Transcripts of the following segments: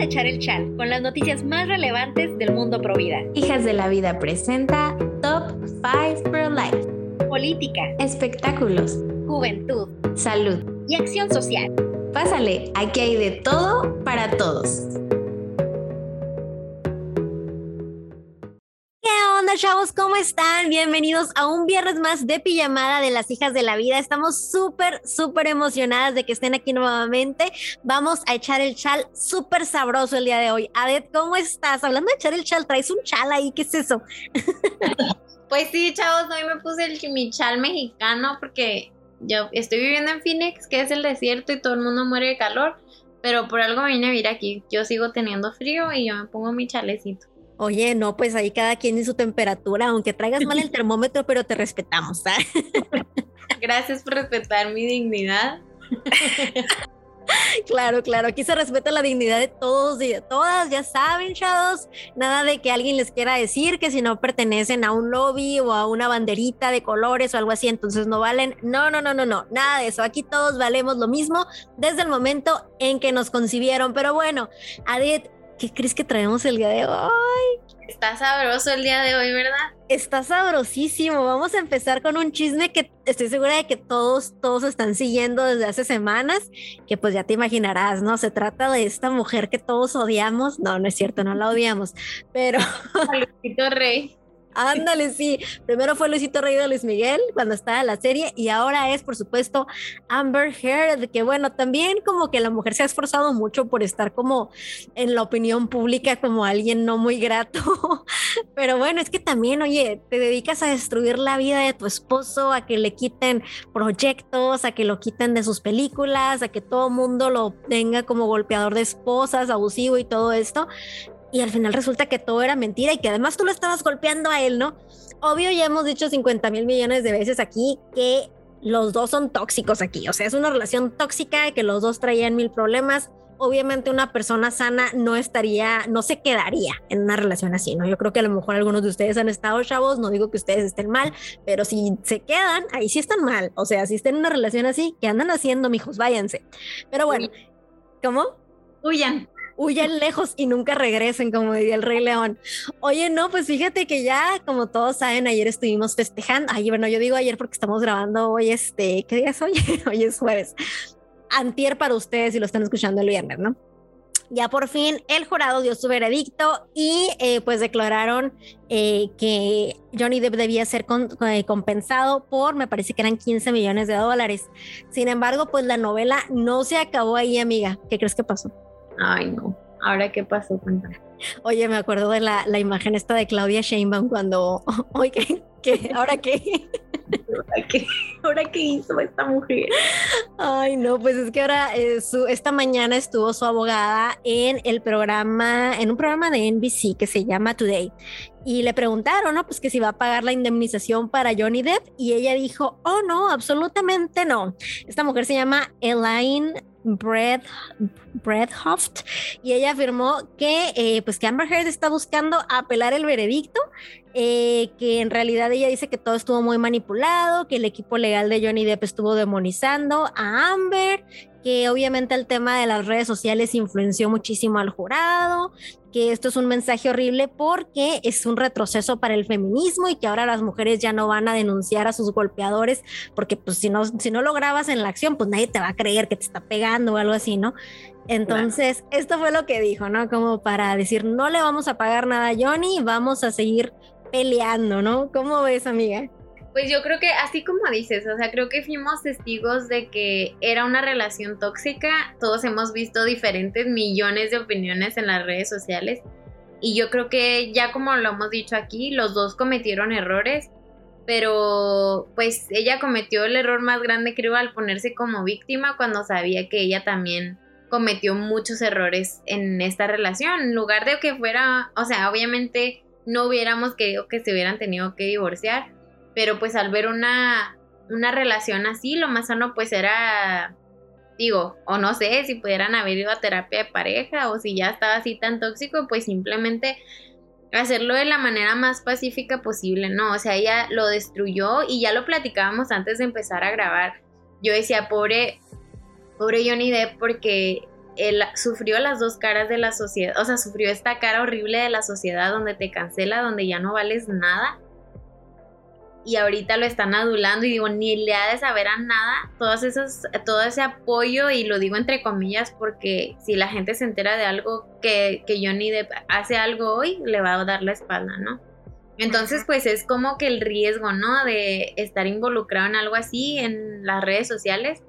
a echar el chal con las noticias más relevantes del mundo pro vida. Hijas de la Vida presenta Top 5 Pro Life. Política, Espectáculos, juventud salud. y acción social. Pásale, aquí hay de todo para todos. Chavos? ¿Cómo están? Bienvenidos a un viernes más de pijamada de las hijas de la vida. Estamos súper, súper emocionadas de que estén aquí nuevamente. Vamos a echar el chal súper sabroso el día de hoy. Adet, ¿cómo estás? Hablando de echar el chal, traes un chal ahí, ¿qué es eso? Pues sí, chavos, hoy me puse el chimichal mexicano porque yo estoy viviendo en Phoenix, que es el desierto y todo el mundo muere de calor, pero por algo me vine a vivir aquí. Yo sigo teniendo frío y yo me pongo mi chalecito. Oye, no, pues ahí cada quien y su temperatura, aunque traigas mal el termómetro, pero te respetamos, ¿sabes? Gracias por respetar mi dignidad. Claro, claro, aquí se respeta la dignidad de todos y de todas, ya saben, chavos, nada de que alguien les quiera decir que si no pertenecen a un lobby o a una banderita de colores o algo así, entonces no valen. No, no, no, no, no, nada de eso. Aquí todos valemos lo mismo desde el momento en que nos concibieron. Pero bueno, Adit, ¿qué crees que traemos el día de hoy? Está sabroso el día de hoy, ¿verdad? Está sabrosísimo. Vamos a empezar con un chisme que estoy segura de que todos, todos están siguiendo desde hace semanas, que pues ya te imaginarás, ¿no? Se trata de esta mujer que todos odiamos. No, no es cierto, no la odiamos, pero Luisito Rey. Ándale, sí. Primero fue Luisito Rey de Luis Miguel cuando estaba la serie y ahora es, por supuesto, Amber Heard, que bueno, también como que la mujer se ha esforzado mucho por estar como en la opinión pública como alguien no muy grato. Pero bueno, es que también, oye, te dedicas a destruir la vida de tu esposo, a que le quiten proyectos, a que lo quiten de sus películas, a que todo mundo lo tenga como golpeador de esposas, abusivo y todo esto. Y al final resulta que todo era mentira y que además tú lo estabas golpeando a él, ¿no? Obvio, ya hemos dicho 50 mil millones de veces aquí que los dos son tóxicos aquí. O sea, es una relación tóxica que los dos traían mil problemas obviamente una persona sana no estaría, no se quedaría en una relación así, ¿no? Yo creo que a lo mejor algunos de ustedes han estado chavos, no digo que ustedes estén mal, pero si se quedan, ahí sí están mal. O sea, si están en una relación así, ¿qué andan haciendo, mijos? Váyanse. Pero bueno, ¿cómo? Huyan. Huyan lejos y nunca regresen, como diría el Rey León. Oye, no, pues fíjate que ya, como todos saben, ayer estuvimos festejando. Ay, bueno, yo digo ayer porque estamos grabando hoy, este, ¿qué día es hoy? hoy es jueves antier para ustedes si lo están escuchando el viernes, ¿no? Ya por fin el jurado dio su veredicto y eh, pues declararon eh, que Johnny Depp debía ser eh, compensado por, me parece que eran 15 millones de dólares. Sin embargo, pues la novela no se acabó ahí, amiga. ¿Qué crees que pasó? Ay, no. Ahora, ¿qué pasó? Cuéntame. Oye, me acuerdo de la, la imagen esta de Claudia Sheinbaum cuando, oye, ¿qué? ¿Ahora qué? ¿Ahora qué, ¿Ahora qué hizo esta mujer? Ay, no, pues es que ahora eh, su, esta mañana estuvo su abogada en el programa, en un programa de NBC que se llama Today. Y le preguntaron, ¿no? Pues que si va a pagar la indemnización para Johnny Depp. Y ella dijo, oh, no, absolutamente no. Esta mujer se llama Elaine Brad, Bradhoft y ella afirmó que eh, pues que Amber Heard está buscando apelar el veredicto eh, que en realidad ella dice que todo estuvo muy manipulado que el equipo legal de Johnny Depp estuvo demonizando a Amber que obviamente el tema de las redes sociales influenció muchísimo al jurado, que esto es un mensaje horrible porque es un retroceso para el feminismo y que ahora las mujeres ya no van a denunciar a sus golpeadores porque pues si no, si no lo grabas en la acción, pues nadie te va a creer que te está pegando o algo así, ¿no? Entonces, claro. esto fue lo que dijo, ¿no? Como para decir, no le vamos a pagar nada a Johnny, vamos a seguir peleando, ¿no? ¿Cómo ves, amiga? Pues yo creo que así como dices, o sea, creo que fuimos testigos de que era una relación tóxica. Todos hemos visto diferentes millones de opiniones en las redes sociales. Y yo creo que ya como lo hemos dicho aquí, los dos cometieron errores. Pero pues ella cometió el error más grande creo al ponerse como víctima cuando sabía que ella también cometió muchos errores en esta relación. En lugar de que fuera, o sea, obviamente no hubiéramos querido que se hubieran tenido que divorciar pero pues al ver una, una relación así, lo más sano pues era, digo, o no sé, si pudieran haber ido a terapia de pareja o si ya estaba así tan tóxico, pues simplemente hacerlo de la manera más pacífica posible, ¿no? O sea, ella lo destruyó y ya lo platicábamos antes de empezar a grabar. Yo decía, pobre, pobre Johnny Depp, porque él sufrió las dos caras de la sociedad, o sea, sufrió esta cara horrible de la sociedad donde te cancela, donde ya no vales nada. Y ahorita lo están adulando y digo, ni le ha de saber a nada todas esas, todo ese apoyo y lo digo entre comillas porque si la gente se entera de algo que, que Johnny Depp hace algo hoy, le va a dar la espalda, ¿no? Entonces, pues es como que el riesgo, ¿no? De estar involucrado en algo así en las redes sociales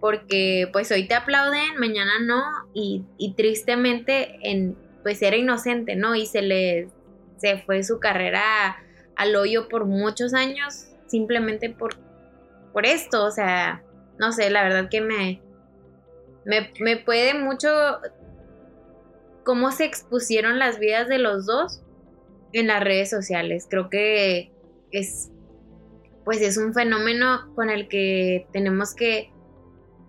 porque pues hoy te aplauden, mañana no, y, tristemente en, pues era inocente, ¿no? Y se le se fue su carrera al hoyo por muchos años simplemente por, por esto, o sea, no sé, la verdad que me, me, me puede mucho cómo se expusieron las vidas de los dos en las redes sociales. Creo que es, pues es un fenómeno con el que tenemos que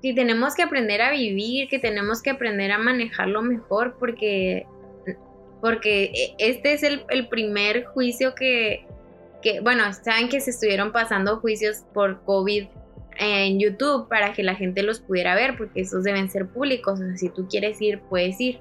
que tenemos que aprender a vivir, que tenemos que aprender a manejarlo mejor, porque, porque e, este es el, primer juicio que, que, bueno, saben que se estuvieron pasando juicios por COVID en YouTube para que la gente los pudiera ver, porque esos deben ser públicos, o sea, si tú quieres ir, puedes ir.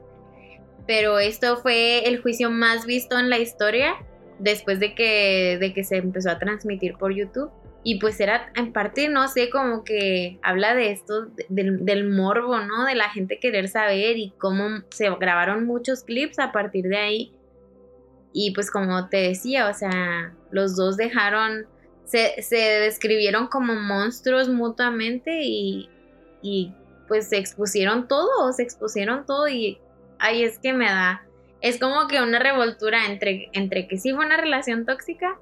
Pero esto fue el juicio más visto en la historia después de que, de que se empezó a transmitir por YouTube. Y pues era en parte, no sé, como que habla de esto, del, morbo, ¿no? De la gente querer saber y cómo se grabaron muchos clips a partir de ahí. Y pues como te decía, o sea, los dos dejaron, se, se describieron como monstruos mutuamente y, y pues se expusieron todo, se expusieron todo y ahí es que me da, es como que una revoltura entre, entre que sí fue una relación tóxica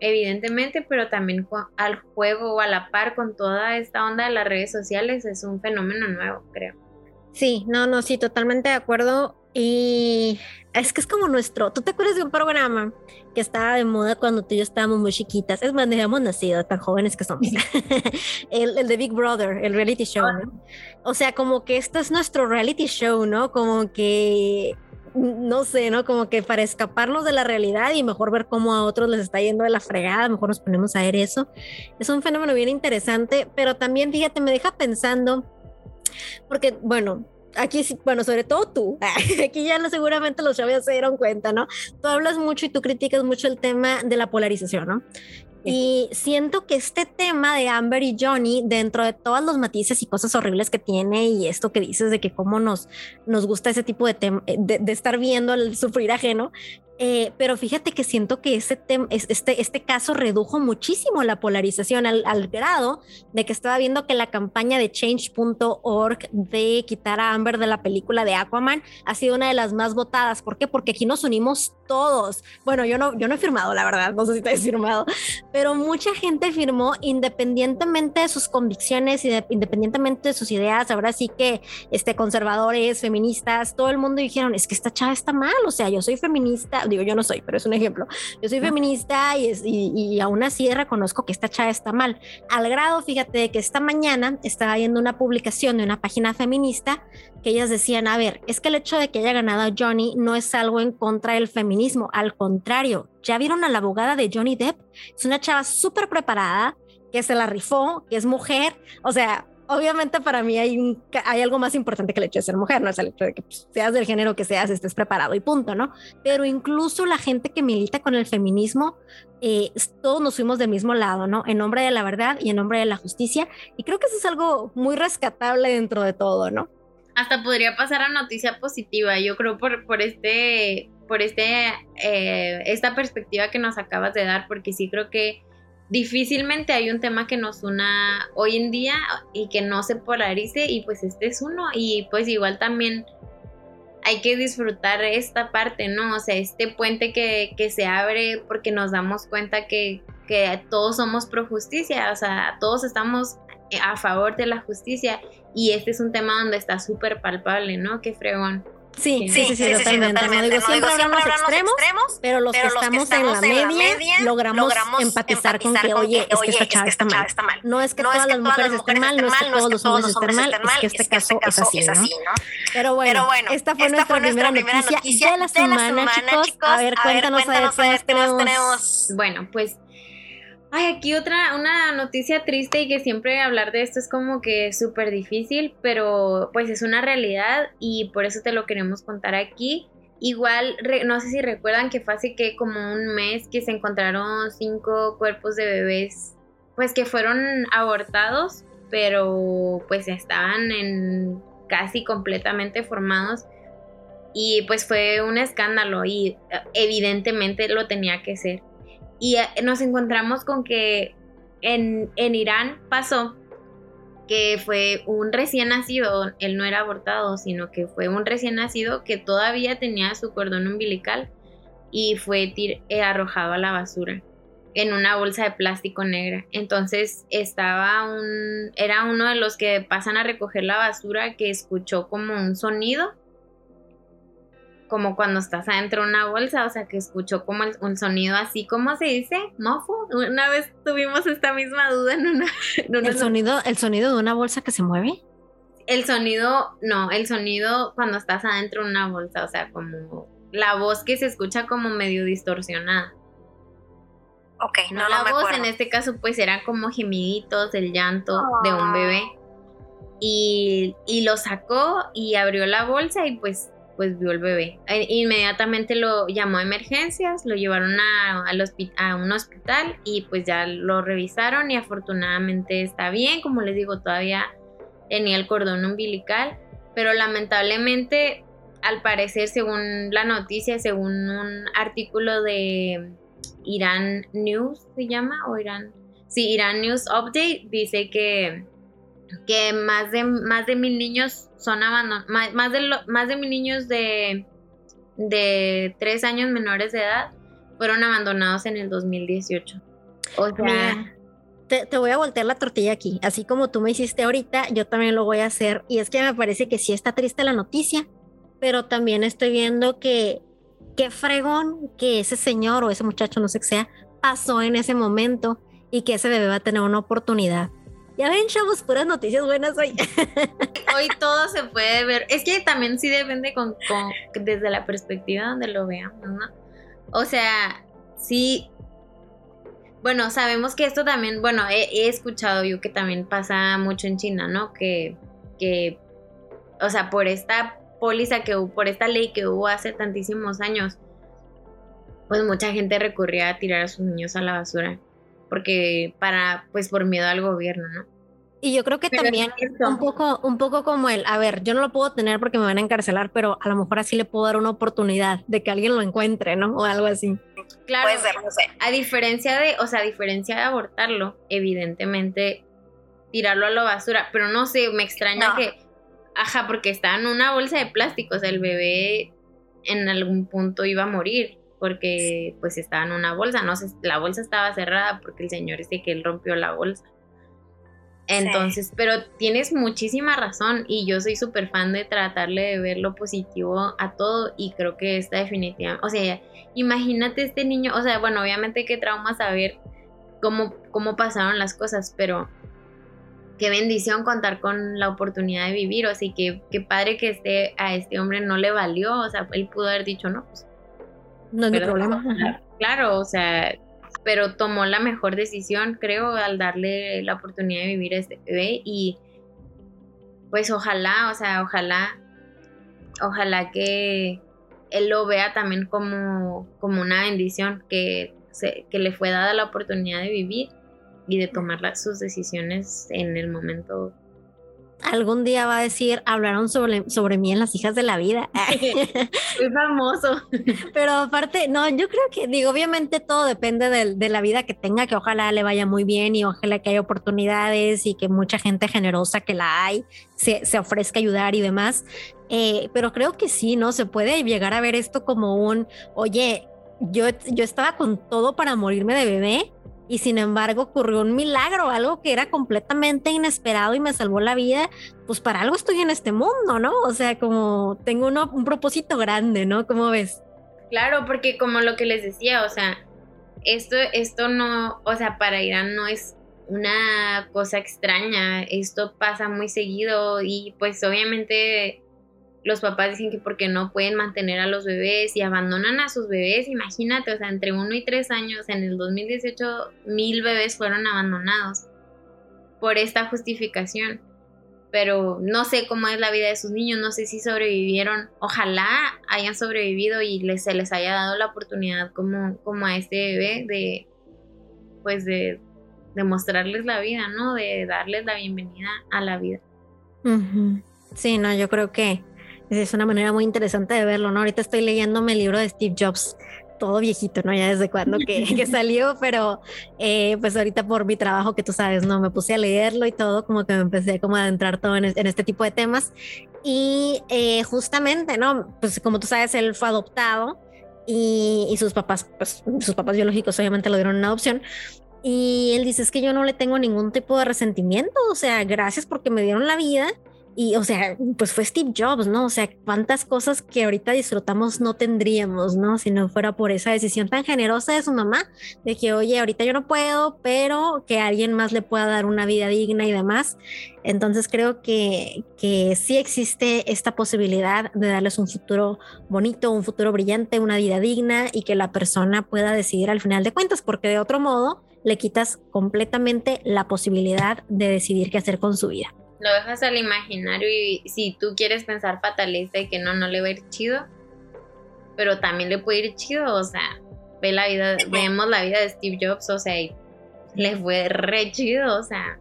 evidentemente, pero también al juego o a la par con toda esta onda de las redes sociales es un fenómeno nuevo, creo. Sí, no, no, sí, totalmente de acuerdo. Y es que es como nuestro, ¿tú te acuerdas de un programa que estaba de moda cuando tú y yo estábamos muy chiquitas? Es más, habíamos nacido, tan jóvenes que somos. el, el, de Big Brother, el reality show, ¿no? O sea, como que este es nuestro reality show, ¿no? Como que no sé, ¿no? Como que para escaparnos de la realidad y mejor ver cómo a otros les está yendo de la fregada, mejor nos ponemos a ver eso. Es un fenómeno bien interesante, pero también, fíjate, me deja pensando, porque, bueno, aquí, bueno, sobre todo tú, aquí ya no, seguramente los chavos se dieron cuenta, ¿no? Tú hablas mucho y tú criticas mucho el tema de la polarización, ¿no? Y siento que este tema de Amber y Johnny, dentro de todos los matices y cosas horribles que tiene, y esto que dices de que cómo nos, nos gusta ese tipo de, de, de estar viendo el sufrir ajeno, eh, pero fíjate que siento que este, este, este caso redujo muchísimo la polarización al, al, grado de que estaba viendo que la campaña de change.org de quitar a Amber de la película de Aquaman ha sido una de las más votadas. ¿Por qué? Porque aquí nos unimos todos. Bueno, yo no, yo no he firmado, la verdad, no sé si te has firmado, pero mucha gente firmó independientemente de sus convicciones independientemente de sus ideas. Ahora sí que este, conservadores, feministas, todo el mundo dijeron, es que esta chava está mal, o sea, yo soy feminista digo yo no soy, pero es un ejemplo. Yo soy feminista y, y, aún así reconozco que esta chava está mal. Al grado, fíjate, de que esta mañana estaba viendo una publicación de una página feminista que ellas decían, a ver, es que el hecho de que haya ganado Johnny no es algo en contra del feminismo, al contrario, ya vieron a la abogada de Johnny Depp, es una chava súper preparada, que se la rifó, que es mujer, o sea, obviamente para mí hay, un, hay algo más importante que el hecho de ser mujer, no es el hecho de que pues, seas del género que seas, estés preparado y punto, ¿no? Pero incluso la gente que milita con el feminismo, eh, todos nos fuimos del mismo lado, ¿no? En nombre de la verdad y en nombre de la justicia. Y creo que eso es algo muy rescatable dentro de todo, ¿no? Hasta podría pasar a noticia positiva, yo creo, por, por este, por este, eh, esta perspectiva que nos acabas de dar, porque sí creo que difícilmente hay un tema que nos una hoy en día y que no se polarice y pues este es uno y pues igual también hay que disfrutar esta parte, ¿no? O sea, este puente que, que se abre porque nos damos cuenta que, que todos somos pro justicia, o sea, todos estamos a favor de la justicia y este es un tema donde está súper palpable, ¿no? Qué fregón. Sí, sí, sí, sí, totalmente. No digo, siempre, hablamos extremos, pero los, que, estamos en la media, logramos, empatizar, con que, oye, es que esta chava está, mal. No es que todas las mujeres estén mal, no es que todos los hombres estén mal, es que este caso es así, ¿no? Pero bueno, esta fue nuestra primera noticia de la semana, chicos. A ver, cuéntanos a ver qué más tenemos. Bueno, pues Ay, aquí otra, una noticia triste y que siempre hablar de esto es como que súper difícil, pero pues es una realidad y por eso te lo queremos contar aquí. Igual, no sé si recuerdan que fue hace que como un mes que se encontraron cinco cuerpos de bebés, pues que fueron abortados, pero pues estaban en casi completamente formados y pues fue un escándalo y eh, evidentemente lo tenía que ser. Y eh, nos encontramos con que en, en Irán pasó que fue un recién nacido, él no era abortado, sino que fue un recién nacido que todavía tenía su cordón umbilical y fue eh, arrojado a la basura en una bolsa de plástico negra. Entonces estaba un, era uno de los que pasan a recoger la basura que escuchó como un sonido como cuando estás adentro de una bolsa, o sea, que escuchó como un sonido así, ¿cómo se dice? ¿Mofo? Una vez tuvimos esta misma duda en una... ¿El, sonido, ¿El sonido de una bolsa que se mueve? El sonido, no, el sonido cuando estás adentro de una bolsa, o sea, como la voz que se escucha como medio distorsionada. Ok, no, la voz en este caso pues era como gemiditos, el llanto de un bebé. Y, y lo sacó y abrió la bolsa y pues pues vio el bebé. E, inmediatamente lo llamó a emergencias, lo llevaron a, a un hospital y pues ya lo revisaron y afortunadamente está bien, como les digo, todavía tenía el cordón umbilical, pero lamentablemente al parecer según la noticia, según un artículo de Iran News se llama o Irán, sí, Iran News Update dice que que más de, más de mil niños son abandonados, más, de, más de mil niños de, de tres años menores de edad fueron abandonados en el 2018. O sea... te, te, voy a voltear la tortilla aquí. Así como tú me hiciste ahorita, yo también lo voy a hacer. Y es que me parece que sí está triste la noticia, pero también estoy viendo que qué fregón que ese señor o ese muchacho, no sé qué sea, pasó en ese momento y que ese bebé va a tener una oportunidad ya ven, chavos, puras noticias buenas hoy. hoy todo se puede ver. Es que también sí depende con, desde la perspectiva donde lo veamos, ¿no? O sea, sí. Bueno, sabemos que esto también, bueno, he, escuchado yo que también pasa mucho en China, ¿no? Que, que, o sea, por esta póliza que hubo, por esta ley que hubo hace tantísimos años, pues mucha gente recurría a tirar a sus niños a la basura porque para, pues por miedo al gobierno, ¿no? Y yo creo que también un poco, un poco como el, a ver, yo no lo puedo tener porque me van a encarcelar, pero a lo mejor así le puedo dar una oportunidad de que alguien lo encuentre, ¿no? O algo así. Claro, a diferencia de, o sea, a diferencia de abortarlo, evidentemente tirarlo a la basura, pero no sé, me extraña que, ajá, porque está en una bolsa de plástico, o sea, el bebé en algún punto iba a morir porque pues estaba en una bolsa, no sé, la bolsa estaba cerrada porque el señor dice que él rompió la bolsa. Entonces, pero tienes muchísima razón y yo soy súper fan de tratarle de ver lo positivo a todo y creo que esta definitiva, o sea, imagínate este niño, o sea, bueno, obviamente qué trauma saber cómo, cómo pasaron las cosas, pero qué bendición contar con la oportunidad de vivir, o sea, que qué padre que este, a este hombre no le valió, o sea, él pudo haber dicho, no, pues no es problema. Claro, o sea, pero tomó la mejor decisión, creo, al darle la oportunidad de vivir a este bebé y pues ojalá, o sea, ojalá, ojalá que él lo vea también como, como una bendición que, se, que le fue dada la oportunidad de vivir y de tomar sus decisiones en el momento algún día va a decir, hablaron sobre, sobre mí en las hijas de la vida. Muy famoso. Pero aparte, no, yo creo que, digo, obviamente todo depende de, la vida que tenga, que ojalá le vaya muy bien y ojalá que haya oportunidades y que mucha gente generosa que la hay se, se ofrezca a ayudar y demás. Eh, pero creo que sí, ¿no? Se puede llegar a ver esto como un, oye, yo, yo estaba con todo para morirme de bebé y sin embargo ocurrió un milagro, algo que era completamente inesperado y me salvó la vida, pues para algo estoy en este mundo, ¿no? O sea, como tengo un propósito grande, ¿no? ¿Cómo ves? Claro, porque como lo que les decía, o sea, esto, esto no, o sea, para Irán no es una cosa extraña, esto pasa muy seguido y pues obviamente los papás dicen que porque no pueden mantener a los bebés y abandonan a sus bebés, imagínate, o sea, entre uno y tres años, en el 2018 mil bebés fueron abandonados por esta justificación. Pero no sé cómo es la vida de sus niños, no sé si sobrevivieron, ojalá hayan sobrevivido y les, se les haya dado la oportunidad como, como a este bebé de, pues de, de mostrarles la vida, ¿no? De darles la bienvenida a la vida. Sí, no, yo creo que es una manera muy interesante de verlo, ¿no? Ahorita estoy leyéndome el libro de Steve Jobs, todo viejito, ¿no? Ya desde cuando que, salió, pero eh, pues ahorita por mi trabajo que tú sabes, ¿no? Me puse a leerlo y todo, como que me empecé como a adentrar todo en, este tipo de temas. Y eh, justamente, ¿no? Pues como tú sabes, él fue adoptado y, y, sus papás, pues sus papás biológicos obviamente lo dieron en adopción. Y él dice, es que yo no le tengo ningún tipo de resentimiento, o sea, gracias porque me dieron la vida y, o sea, pues fue Steve Jobs, ¿no? O sea, cuántas cosas que ahorita disfrutamos no tendríamos, ¿no? Si no fuera por esa decisión tan generosa de su mamá, de que, oye, ahorita yo no puedo, pero que alguien más le pueda dar una vida digna y demás. Entonces creo que, que sí existe esta posibilidad de darles un futuro bonito, un futuro brillante, una vida digna y que la persona pueda decidir al final de cuentas, porque de otro modo le quitas completamente la posibilidad de decidir qué hacer con su vida lo dejas al imaginario y si tú quieres pensar fatalista y que no, no le va a ir chido, pero también le puede ir chido, o sea, ve la vida, vemos la vida de Steve Jobs, o sea, le fue re chido, o sea.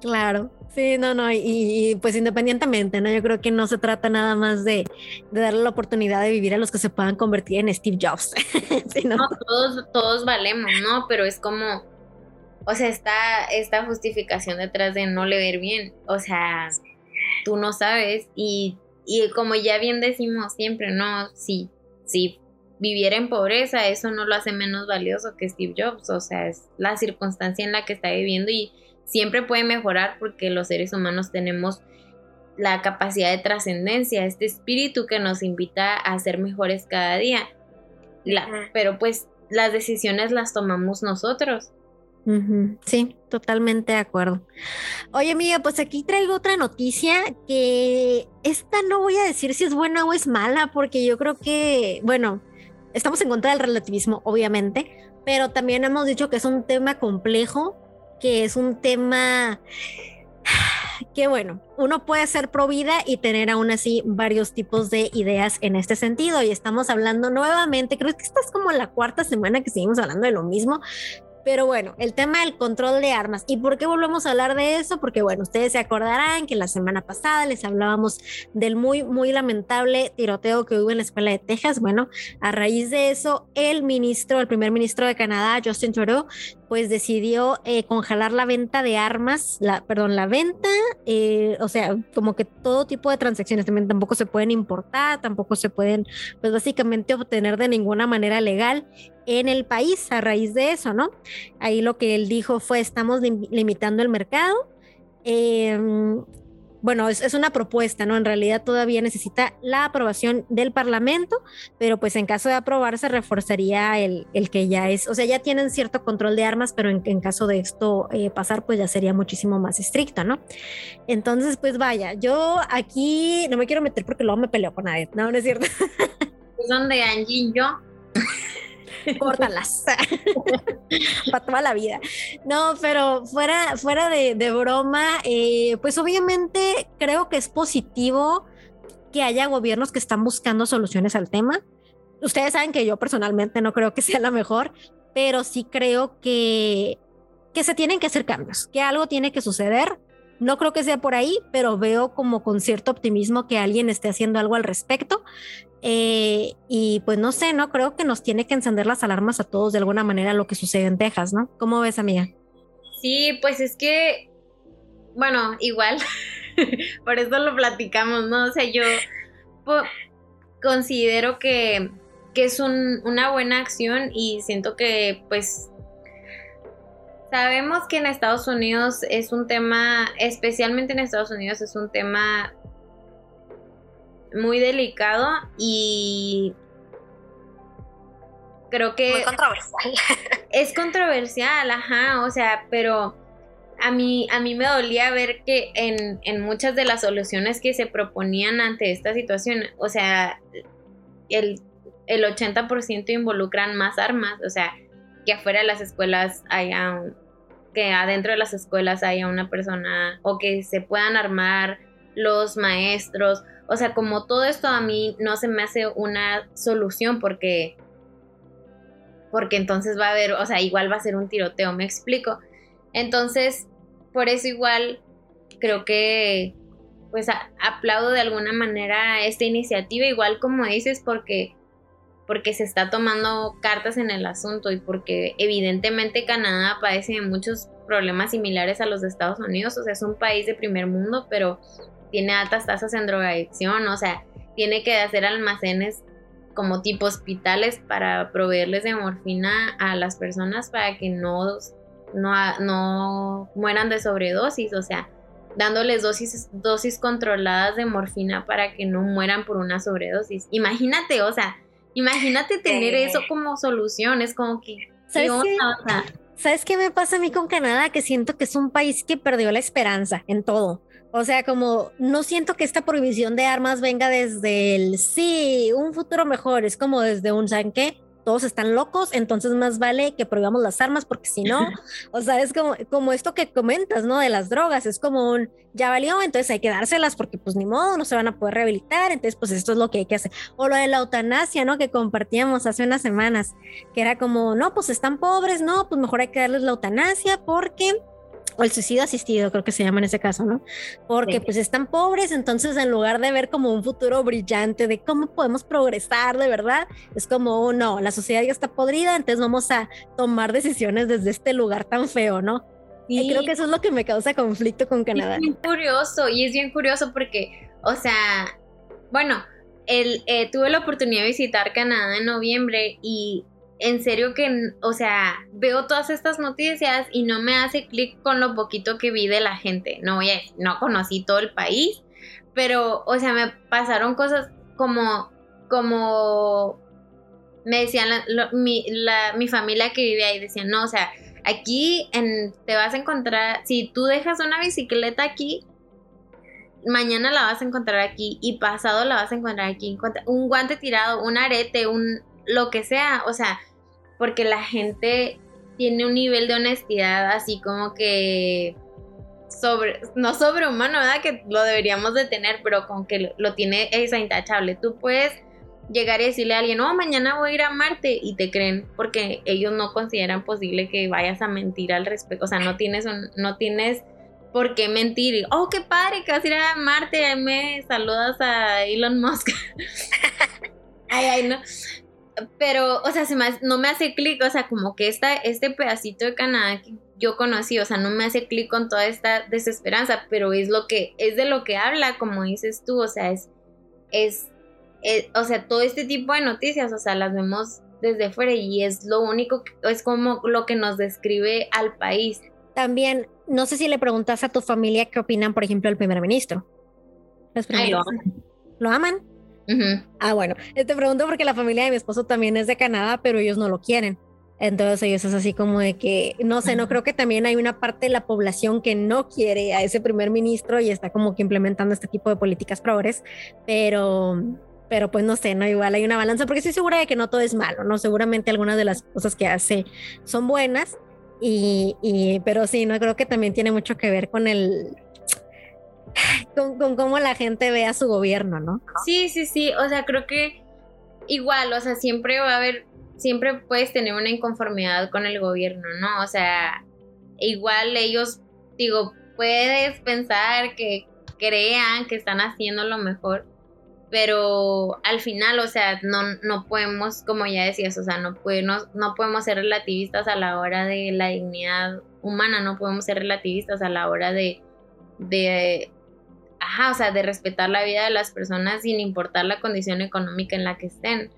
Claro, sí, no, no, y, pues independientemente, ¿no? Yo creo que no se trata nada más de, darle la oportunidad de vivir a los que se puedan convertir en Steve Jobs. no, todos, todos valemos, ¿no? Pero es como, o sea, está esta justificación detrás de no le ver bien. O sea, tú no sabes. Y, y como ya bien decimos siempre, no, si, si viviera en pobreza, eso no lo hace menos valioso que Steve Jobs. O sea, es la circunstancia en la que está viviendo y siempre puede mejorar porque los seres humanos tenemos la capacidad de trascendencia, este espíritu que nos invita a ser mejores cada día. pero pues las decisiones las tomamos nosotros. Sí, totalmente de acuerdo. Oye, amiga, pues aquí traigo otra noticia que esta no voy a decir si es buena o es mala, porque yo creo que, bueno, estamos en contra del relativismo, obviamente, pero también hemos dicho que es un tema complejo, que es un tema que, bueno, uno puede ser pro vida y tener aún así varios tipos de ideas en este sentido. Y estamos hablando nuevamente, creo que esta es como la cuarta semana que seguimos hablando de lo mismo, pero bueno, el tema del control de armas. ¿Y por qué volvemos a hablar de eso? Porque bueno, ustedes se acordarán que la semana pasada les hablábamos del muy, muy lamentable tiroteo que hubo en la escuela de Texas. Bueno, a raíz de eso, el ministro, el primer ministro de Canadá, Justin Trudeau, pues decidió eh, congelar la venta de armas, la, perdón, la venta, eh, o sea, como que todo tipo de transacciones también tampoco se pueden importar, tampoco se pueden, pues básicamente obtener de ninguna manera legal en el país a raíz de eso, ¿no? Ahí lo que él dijo fue, estamos limitando el mercado. Eh, bueno, es, una propuesta, ¿no? En realidad todavía necesita la aprobación del Parlamento, pero pues en caso de aprobarse reforzaría el, el que ya es, o sea, ya tienen cierto control de armas, pero en, caso de esto eh, pasar, pues ya sería muchísimo más estricto, ¿no? Entonces, pues vaya, yo aquí no me quiero meter porque luego me peleo con nadie, ¿no? No es cierto. Es donde Angie y yo córtalas para toda la vida. No, pero fuera, fuera de, broma, eh, pues obviamente creo que es positivo que haya gobiernos que están buscando soluciones al tema. Ustedes saben que yo personalmente no creo que sea la mejor, pero sí creo que, que se tienen que hacer cambios, que algo tiene que suceder no creo que sea por ahí, pero veo como con cierto optimismo que alguien esté haciendo algo al respecto. Eh, y pues no sé, no creo que nos tiene que encender las alarmas a todos de alguna manera lo que sucede en Texas, ¿no? ¿Cómo ves, amiga? Sí, pues es que, bueno, igual, por eso lo platicamos, ¿no? O sea, yo considero que, que es una buena acción y siento que pues Sabemos que en Estados Unidos es un tema, especialmente en Estados Unidos es un tema muy delicado y creo que... Muy controversial. Es controversial, ajá, o sea, pero a mí, a mí me dolía ver que en, en, muchas de las soluciones que se proponían ante esta situación, o sea, el, el 80% involucran más armas, o sea, que afuera de las escuelas haya, que adentro de las escuelas haya una persona o que se puedan armar los maestros, o sea, como todo esto a mí no se me hace una solución porque porque entonces va a haber, o sea, igual va a ser un tiroteo, me explico. Entonces, por eso igual creo que pues aplaudo de alguna manera esta iniciativa, igual como dices, porque, porque se está tomando cartas en el asunto y porque evidentemente Canadá padece de muchos problemas similares a los de Estados Unidos, o sea, es un país de primer mundo, pero tiene altas tasas en drogadicción, o sea, tiene que hacer almacenes como tipo hospitales para proveerles de morfina a las personas para que no no, no mueran de sobredosis, o sea, dándoles dosis, dosis controladas de morfina para que no mueran por una sobredosis. Imagínate, o sea, imagínate tener eso como solución, es como que... ¿Sabes qué? ¿Sabes qué me pasa a mí con Canadá? Que siento que es un país que perdió la esperanza en todo. O sea, como no siento que esta prohibición de armas venga desde el sí, un futuro mejor, es como desde un, ¿saben qué? todos están locos, entonces más vale que probamos las armas porque si no, o sea, es como, como esto que comentas, ¿no? De las drogas, es como un, ya valió, entonces hay que dárselas porque pues ni modo, no se van a poder rehabilitar, entonces pues esto es lo que hay que hacer. O lo de la eutanasia, ¿no? Que compartíamos hace unas semanas, que era como, no, pues están pobres, no, pues mejor hay que darles la eutanasia porque o el suicidio asistido, creo que se llama en ese caso, ¿no? Porque pues están pobres, entonces en lugar de ver como un futuro brillante de cómo podemos progresar de verdad, es como, oh, no, la sociedad ya está podrida, entonces vamos a tomar decisiones desde este lugar tan feo, ¿no? Y creo que eso es lo que me causa conflicto con Canadá. Es bien curioso, y es bien curioso porque, o sea, bueno, el, eh, tuve la oportunidad de visitar Canadá en noviembre y en serio que, o sea, veo todas estas noticias y no me hace clic con lo poquito que vi de la gente. No voy no conocí todo el país, pero, o sea, me pasaron cosas como, como me decían mi, mi familia que vive ahí, decían, no, o sea, aquí en, te vas a encontrar, si tú dejas una bicicleta aquí, mañana la vas a encontrar aquí y pasado la vas a encontrar aquí, un guante tirado, un arete, un lo que sea, o sea, porque la gente tiene un nivel de honestidad así como que sobre, no sobrehumano, ¿verdad? Que lo deberíamos de tener, pero con que lo, tiene esa intachable. Tú puedes llegar y decirle a alguien, oh, mañana voy a ir a Marte y te creen porque ellos no consideran posible que vayas a mentir al respecto. O sea, no tienes, no tienes por qué mentir. Oh, qué padre que vas a ir a Marte. Ahí me saludas a Elon Musk. ay, ay, no pero, o sea, se no me hace clic, o sea, como que esta, este pedacito de Canadá que yo conocí, o sea, no me hace clic con toda esta desesperanza, pero es lo que, es de lo que habla, como dices tú, o sea, es, es, o sea, todo este tipo de noticias, o sea, las vemos desde fuera y es lo único, que, es como lo que nos describe al país. También, no sé si le preguntas a tu familia qué opinan, por ejemplo, del primer ministro. lo aman. ¿Lo aman? Ah, bueno, te pregunto porque la familia de mi esposo también es de Canadá, pero ellos no lo quieren. Entonces ellos es así como de que, no sé, no creo que también hay una parte de la población que no quiere a ese primer ministro y está como que implementando este tipo de políticas progres, pero, pero pues no sé, no, igual hay una balanza porque estoy segura de que no todo es malo, ¿no? Seguramente algunas de las cosas que hace son buenas y, y pero sí, no creo que también tiene mucho que ver con el, con, cómo la gente ve a su gobierno, ¿no? Sí, sí, sí, o sea, creo que igual, o sea, siempre va a haber, siempre puedes tener una inconformidad con el gobierno, ¿no? O sea, igual ellos, digo, puedes pensar que crean que están haciendo lo mejor, pero al final, o sea, no, no podemos, como ya decías, o sea, no, podemos, no podemos ser relativistas a la hora de la dignidad humana, no podemos ser relativistas a la hora de, de ajá, o sea, de respetar la vida de las personas sin importar la condición económica en la que estén,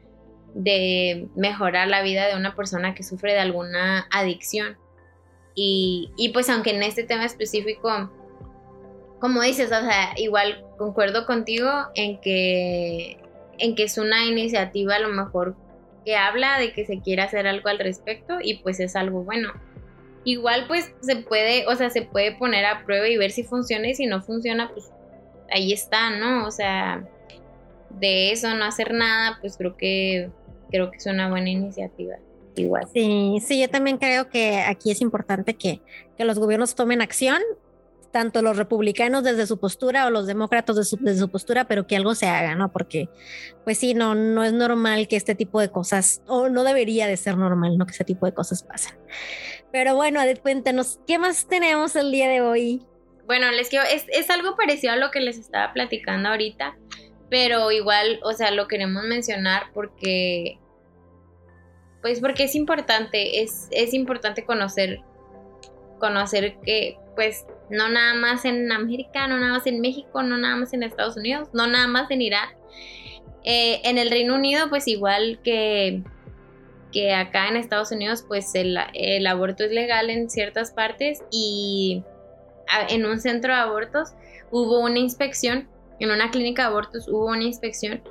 de mejorar la vida de una persona que sufre de alguna adicción. Y, y pues aunque en este tema específico, como dices, o sea, igual concuerdo contigo en que, en que es una iniciativa a lo mejor que habla de que se quiere hacer algo al respecto y pues es algo bueno. igual pues se puede, o sea, se puede poner a prueba y ver si funciona y si no funciona, pues ahí está, ¿no? O sea, de eso no hacer nada, pues creo que creo que es una buena iniciativa. Igual. Sí, sí, yo también creo que aquí es importante que, que los gobiernos tomen acción tanto los republicanos desde su postura o los demócratas desde su, postura, pero que algo se haga, ¿no? Porque, pues sí, no, no es normal que este tipo de cosas, o no debería de ser normal, ¿no? Que ese tipo de cosas pasen. Pero bueno, Adel, cuéntanos, ¿qué más tenemos el día de hoy? Bueno, les quiero, es, algo parecido a lo que les estaba platicando ahorita, pero igual, o sea, lo queremos mencionar porque, pues porque es importante, es, es importante conocer, conocer que, pues, no nada más en América, no nada más en México, no nada más en Estados Unidos, no nada más en Irán. Eh, en el Reino Unido, pues igual que, que acá en Estados Unidos, pues el, el aborto es legal en ciertas partes y en un centro de abortos hubo una inspección, en una clínica de abortos hubo una inspección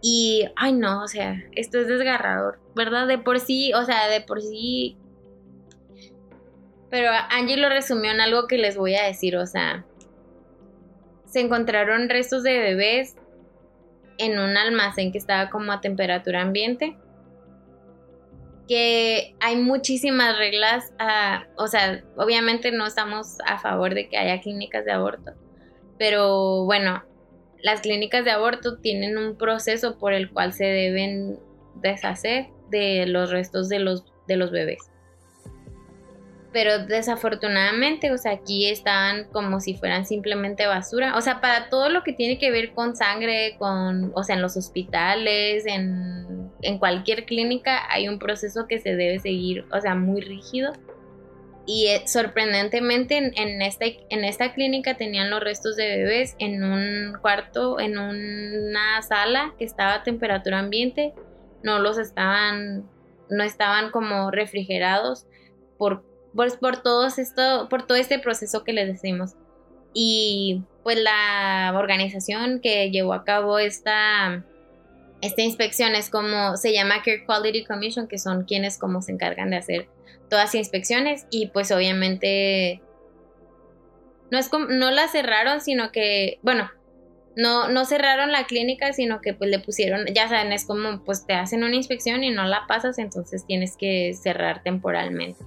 y, ay no, o sea, esto es desgarrador, ¿verdad? De por sí, o sea, de por sí pero Angie lo resumió en algo que les voy a decir, o sea, se encontraron restos de bebés en un almacén que estaba como a temperatura ambiente. Que hay muchísimas reglas, ah, o sea, obviamente no estamos a favor de que haya clínicas de aborto, pero bueno, las clínicas de aborto tienen un proceso por el cual se deben deshacer de los restos de los, de los bebés pero desafortunadamente, o sea, aquí están como si fueran simplemente basura. O sea, para todo lo que tiene que ver con sangre, con, o sea, en los hospitales, en, en cualquier clínica, hay un proceso que se debe seguir, o sea, muy rígido. Y eh, sorprendentemente en, en, esta, en esta clínica tenían los restos de bebés en un cuarto, en una sala que estaba a temperatura ambiente. No los estaban, no estaban como refrigerados por pues por todo esto, por todo este proceso que les decimos. Y pues la organización que llevó a cabo esta, esta inspección es como se llama Care Quality Commission, que son quienes como se encargan de hacer todas las inspecciones y pues obviamente no es como, no la cerraron, sino que, bueno, no, no cerraron la clínica, sino que pues le pusieron, ya saben, es como pues te hacen una inspección y no la pasas, entonces tienes que cerrar temporalmente.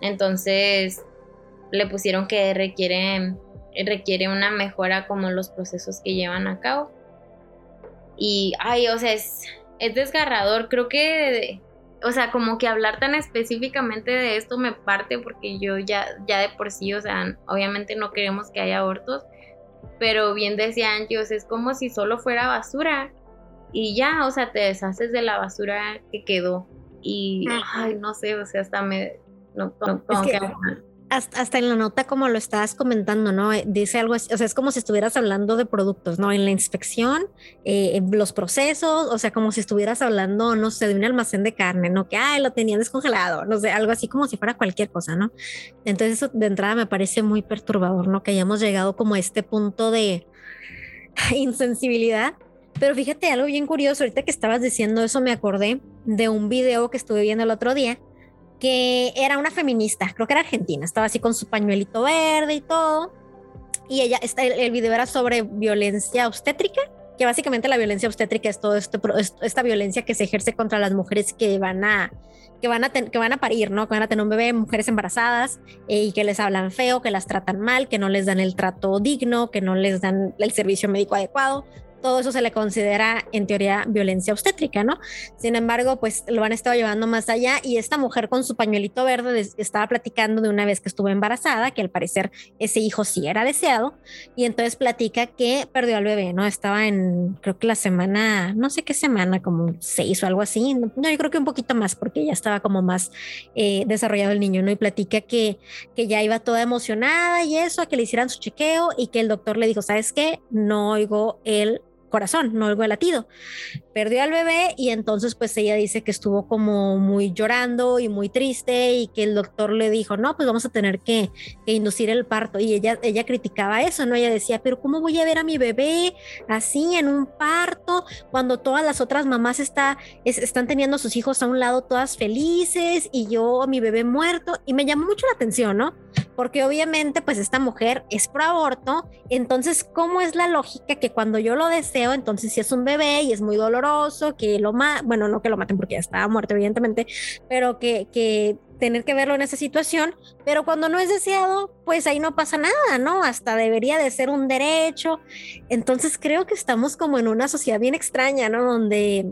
Entonces le pusieron que requiere, requiere una mejora como los procesos que llevan a cabo. Y, ay, o sea, es, es desgarrador. Creo que, o sea, como que hablar tan específicamente de esto me parte porque yo ya, ya de por sí, o sea, obviamente no queremos que haya abortos, pero bien decía Angie, es como si solo fuera basura y ya, o sea, te deshaces de la basura que quedó. Y, ay, no sé, o sea, hasta me, hasta, en la nota como lo estabas comentando, ¿no? Eh, dice algo, así, o sea, es como si estuvieras hablando de productos, ¿no? En la inspección, eh, los procesos, o sea, como si estuvieras hablando, no sé, de un almacén de carne, ¿no? Que, ay, lo tenían descongelado, no sé, algo así como si fuera cualquier cosa, ¿no? Entonces eso de entrada me parece muy perturbador, ¿no? Que hayamos llegado como a este punto de insensibilidad. Pero fíjate, algo bien curioso, ahorita que estabas diciendo eso me acordé de un video que estuve viendo el otro día que era una feminista, creo que era argentina, estaba así con su pañuelito verde y todo. Y ella, el, el video era sobre violencia obstétrica, que básicamente la violencia obstétrica es todo esto, esta violencia que se ejerce contra las mujeres que van a que van a, que van a parir, ¿no? Que van a tener un bebé, mujeres embarazadas eh, y que les hablan feo, que las tratan mal, que no les dan el trato digno, que no les dan el servicio médico adecuado todo eso se le considera en teoría violencia obstétrica, ¿no? Sin embargo, pues lo han estado llevando más allá y esta mujer con su pañuelito verde estaba platicando de una vez que estuvo embarazada, que al parecer ese hijo sí era deseado, y entonces platica que perdió al bebé, ¿no? Estaba en, creo que la semana, no sé qué semana, como seis o algo así, no, yo creo que un poquito más, porque ya estaba como más eh, desarrollado el niño, ¿no? Y platica que, que ya iba toda emocionada y eso, a que le hicieran su chequeo y que el doctor le dijo, ¿sabes qué? No oigo el corazón, no el latido. Perdió al bebé y entonces pues ella dice que estuvo como muy llorando y muy triste y que el doctor le dijo, no, pues vamos a tener que, inducir el parto. Y ella, ella criticaba eso, ¿no? Ella decía, pero ¿cómo voy a ver a mi bebé así en un parto cuando todas las otras mamás está, están teniendo sus hijos a un lado todas felices y yo, mi bebé muerto? Y me llamó mucho la atención, ¿no? Porque obviamente pues esta mujer es pro aborto, entonces ¿cómo es la lógica que cuando yo lo deseo, entonces si es un bebé y es muy doloroso, que lo maten, bueno, no que lo maten porque ya estaba muerto evidentemente, pero que, que tener que verlo en esa situación, pero cuando no es deseado, pues ahí no pasa nada, ¿no? Hasta debería de ser un derecho. Entonces creo que estamos como en una sociedad bien extraña, ¿no? Donde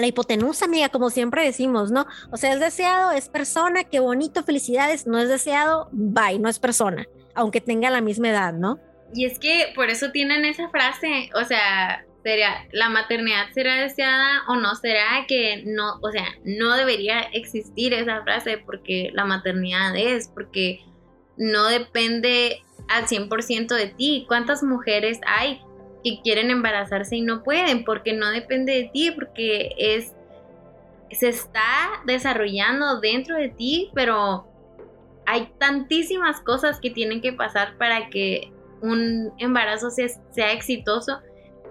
la hipotenusa, amiga, como siempre decimos, ¿no? O sea, es deseado, es persona, qué bonito, felicidades, no es deseado, bye, no es persona, aunque tenga la misma edad, ¿no? Y es que por eso tienen esa frase, o sea, sería, la maternidad será deseada o no será que no, o sea, no debería existir esa frase porque la maternidad es, porque no depende al 100% de ti. ¿Cuántas mujeres hay que quieren embarazarse y no pueden porque no depende de ti, porque es se está desarrollando dentro de ti, pero hay tantísimas cosas que tienen que pasar para que un embarazo sea, sea exitoso.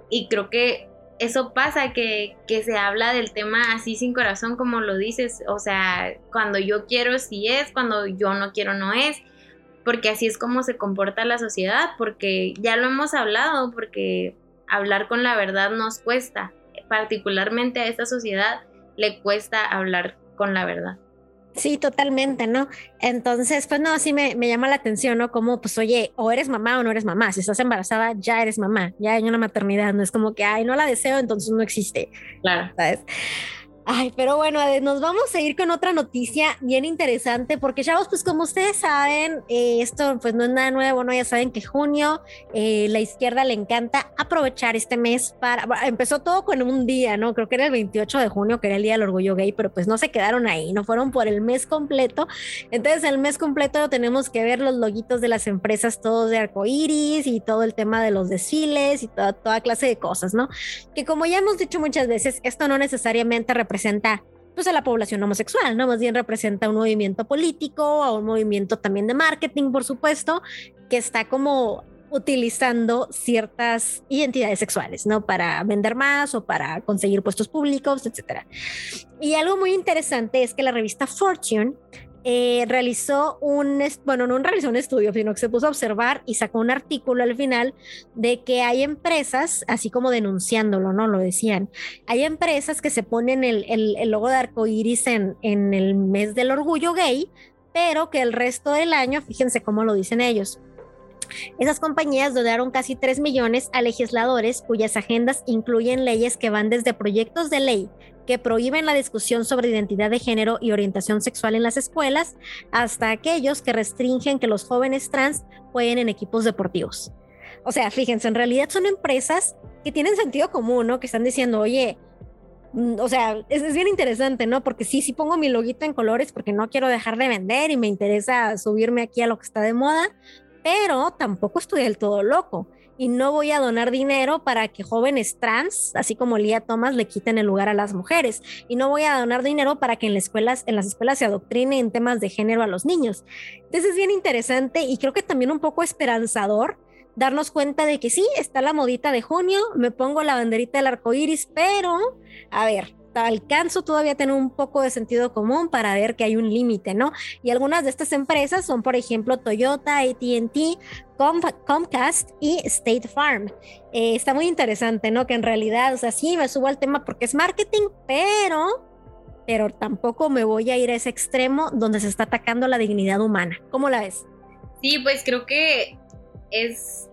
Y creo que eso pasa, que, que, se habla del tema así sin corazón, como lo dices, o sea, cuando yo quiero sí es, cuando yo no quiero no es, porque así es como se comporta la sociedad, porque ya lo hemos hablado, porque hablar con la verdad nos cuesta, particularmente a esta sociedad le cuesta hablar con la verdad. Sí, totalmente, ¿no? Entonces, pues no, sí me, me, llama la atención, ¿no? Como, pues, oye, o eres mamá o no eres mamá. Si estás embarazada, ya eres mamá, ya hay una maternidad, no es como que, ay, no la deseo, entonces no existe. Claro. ¿Sabes? Ay, pero bueno, nos vamos a ir con otra noticia bien interesante, porque chavos, pues como ustedes saben, eh, esto pues no es nada nuevo, ¿no? Ya saben que junio, eh, la izquierda le encanta aprovechar este mes para, empezó todo con un día, ¿no? Creo que era el 28 de junio, que era el Día del Orgullo Gay, pero pues no se quedaron ahí, no fueron por el mes completo. Entonces, el mes completo tenemos que ver los loguitos de las empresas todos de arcoíris y todo el tema de los desfiles y toda, toda clase de cosas, ¿no? Que como ya hemos dicho muchas veces, esto no necesariamente representa representa pues a la población homosexual, ¿no? Más bien representa un movimiento político, o un movimiento también de marketing, por supuesto, que está como utilizando ciertas identidades sexuales, ¿no? Para vender más o para conseguir puestos públicos, etcétera. Y algo muy interesante es que la revista Fortune eh, realizó un, bueno, no realizó un estudio, sino que se puso a observar y sacó un artículo al final de que hay empresas, así como denunciándolo, ¿no? Lo decían, hay empresas que se ponen el, el, logo de arcoíris en, en el mes del orgullo gay, pero que el resto del año, fíjense cómo lo dicen ellos, esas compañías donaron casi 3 millones a legisladores cuyas agendas incluyen leyes que van desde proyectos de ley que prohíben la discusión sobre identidad de género y orientación sexual en las escuelas, hasta aquellos que restringen que los jóvenes trans jueguen en equipos deportivos. O sea, fíjense, en realidad son empresas que tienen sentido común, ¿no? Que están diciendo, oye, mm, o sea, es, es, bien interesante, ¿no? Porque sí, sí pongo mi loguito en colores porque no quiero dejar de vender y me interesa subirme aquí a lo que está de moda, pero tampoco estoy del todo loco y no voy a donar dinero para que jóvenes trans, así como Lía Thomas, le quiten el lugar a las mujeres. Y no voy a donar dinero para que en las escuelas, en las escuelas se adoctrine en temas de género a los niños. Entonces es bien interesante y creo que también un poco esperanzador darnos cuenta de que sí, está la modita de junio, me pongo la banderita del arco iris, pero a ver, alcanzo todavía tener un poco de sentido común para ver que hay un límite, ¿no? Y algunas de estas empresas son, por ejemplo, Toyota, ATT, Comcast y State Farm. Eh, está muy interesante, ¿no? Que en realidad, o sea, sí me subo al tema porque es marketing, pero, pero tampoco me voy a ir a ese extremo donde se está atacando la dignidad humana. ¿Cómo la ves? Sí, pues creo que es,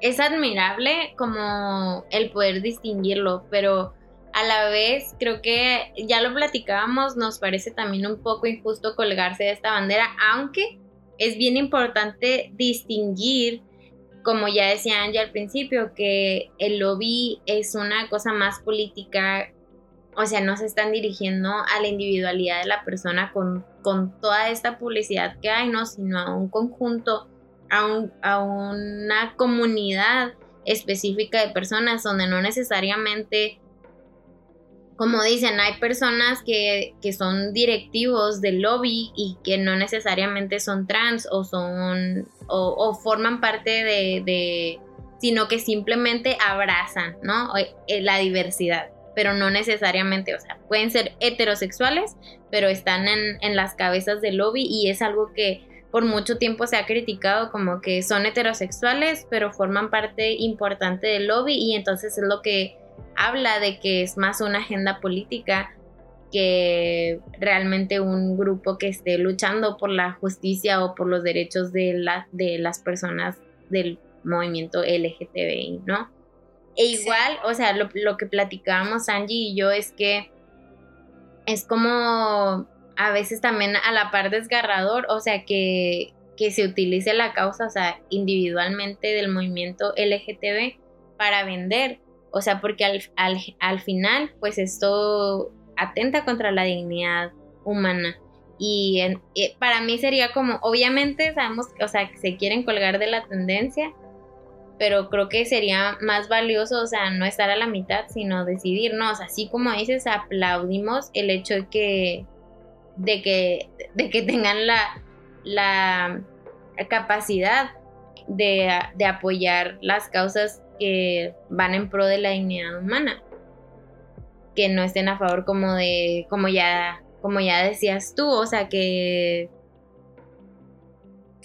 es admirable como el poder distinguirlo, pero a la vez creo que ya lo platicábamos, nos parece también un poco injusto colgarse de esta bandera, aunque es bien importante distinguir, como ya decía Angie al principio, que el lobby es una cosa más política, o sea, no se están dirigiendo a la individualidad de la persona con, con toda esta publicidad que hay, ¿no? Sino a un conjunto, a, a una comunidad específica de personas donde no necesariamente como dicen, hay personas que, son directivos del lobby y que no necesariamente son trans o son o, forman parte de, de, sino que simplemente abrazan, ¿no? Eh, la diversidad, pero no necesariamente, o sea, pueden ser heterosexuales, pero están en, en las cabezas del lobby y es algo que por mucho tiempo se ha criticado como que son heterosexuales, pero forman parte importante del lobby y entonces es lo que habla de que es más una agenda política que realmente un grupo que esté luchando por la justicia o por los derechos de, la, de las personas del movimiento LGTBI, ¿no? E igual, o sea, lo, lo, que platicábamos Angie y yo es que es como a veces también a la par desgarrador, o sea, que, que se utilice la causa, o sea, individualmente del movimiento LGTB para vender o sea, porque al, al, final, pues esto atenta contra la dignidad humana. Y, para mí sería como, obviamente sabemos, o sea, que se quieren colgar de la tendencia, pero creo que sería más valioso, o sea, no estar a la mitad, sino decidirnos, así como dices, aplaudimos el hecho de que, de que, de que tengan la, la capacidad de, de apoyar las causas que van en pro de la dignidad humana, que no estén a favor como de, como ya, como ya decías tú, o sea que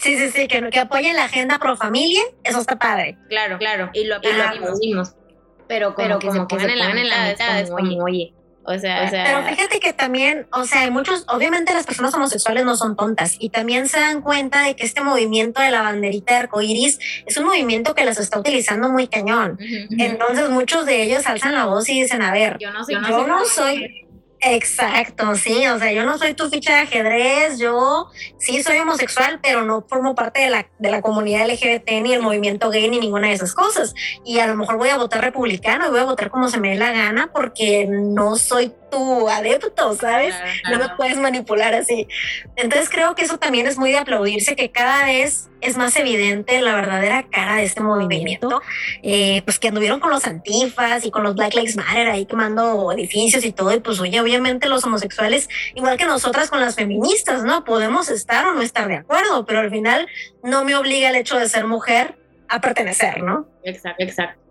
Sí, sí, sí, que, que apoyen la agenda pro familia, eso está padre. Claro, claro, y lo, aplaudimos. Pero como, pero que como se pongan en la, en la es como, oye, o sea, Pero fíjate que también, o sea, muchos, obviamente las personas homosexuales no son tontas y también se dan cuenta de que este movimiento de la banderita de arcoiris es un movimiento que los está utilizando muy cañón. Entonces muchos de ellos alzan la voz y dicen, a ver, yo no soy, yo no soy Exacto, sí, o sea, yo no soy tu ficha de ajedrez, yo sí soy homosexual, pero no formo parte de la, de la comunidad LGBT ni el movimiento gay ni ninguna de esas cosas. Y a lo mejor voy a votar republicano y voy a votar como se me dé la gana porque no soy tu adepto, ¿sabes? No me puedes manipular así. Entonces creo que eso también es muy de aplaudirse, que cada vez es más evidente la verdadera cara de este movimiento, eh, pues que anduvieron con los antifas y con los Black Lives Matter ahí quemando edificios y todo, y pues oye, obviamente los homosexuales, igual que nosotras con las feministas, ¿no? Podemos estar o no estar de acuerdo, pero al final no me obliga el hecho de ser mujer a pertenecer, ¿no? Exacto, exacto.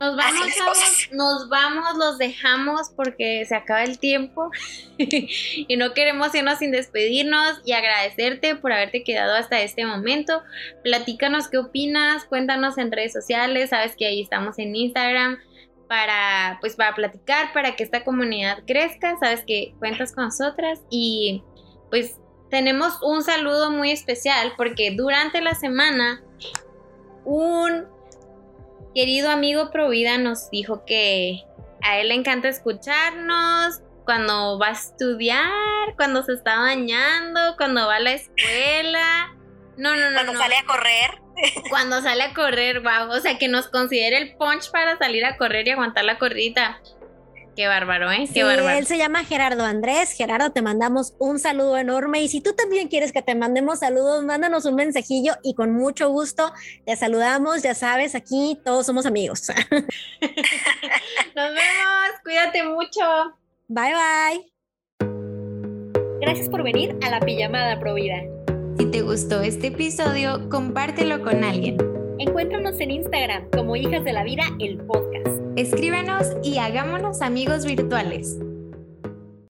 Nos vamos, nos vamos, los dejamos porque se acaba el tiempo. Y no queremos irnos sin despedirnos y agradecerte por haberte quedado hasta este momento. Platícanos qué opinas, cuéntanos en redes sociales, sabes que ahí estamos en Instagram para pues para platicar, para que esta comunidad crezca, sabes que cuentas con nosotras y pues tenemos un saludo muy especial porque durante la semana un querido amigo Provida nos dijo que a él le encanta escucharnos cuando va a estudiar, cuando se está bañando, cuando va a la escuela. No, no, no. Cuando sale a correr. Cuando sale a correr, wow. O sea, que nos considere el punch para salir a correr y aguantar la corridita. Qué bárbaro, ¿eh? Qué bárbaro. Él se llama Gerardo Andrés. Gerardo, te mandamos un saludo enorme. Y si tú también quieres que te mandemos saludos, mándanos un mensajillo y con mucho gusto te saludamos. Ya sabes, aquí todos somos amigos. Nos vemos. Cuídate mucho. Bye, bye. Gracias por venir a la pijamada Provida. Si te gustó este episodio, compártelo con alguien. Encuéntranos en Instagram como Hijas de la Vida, el podcast. Escríbenos y hagámonos amigos virtuales.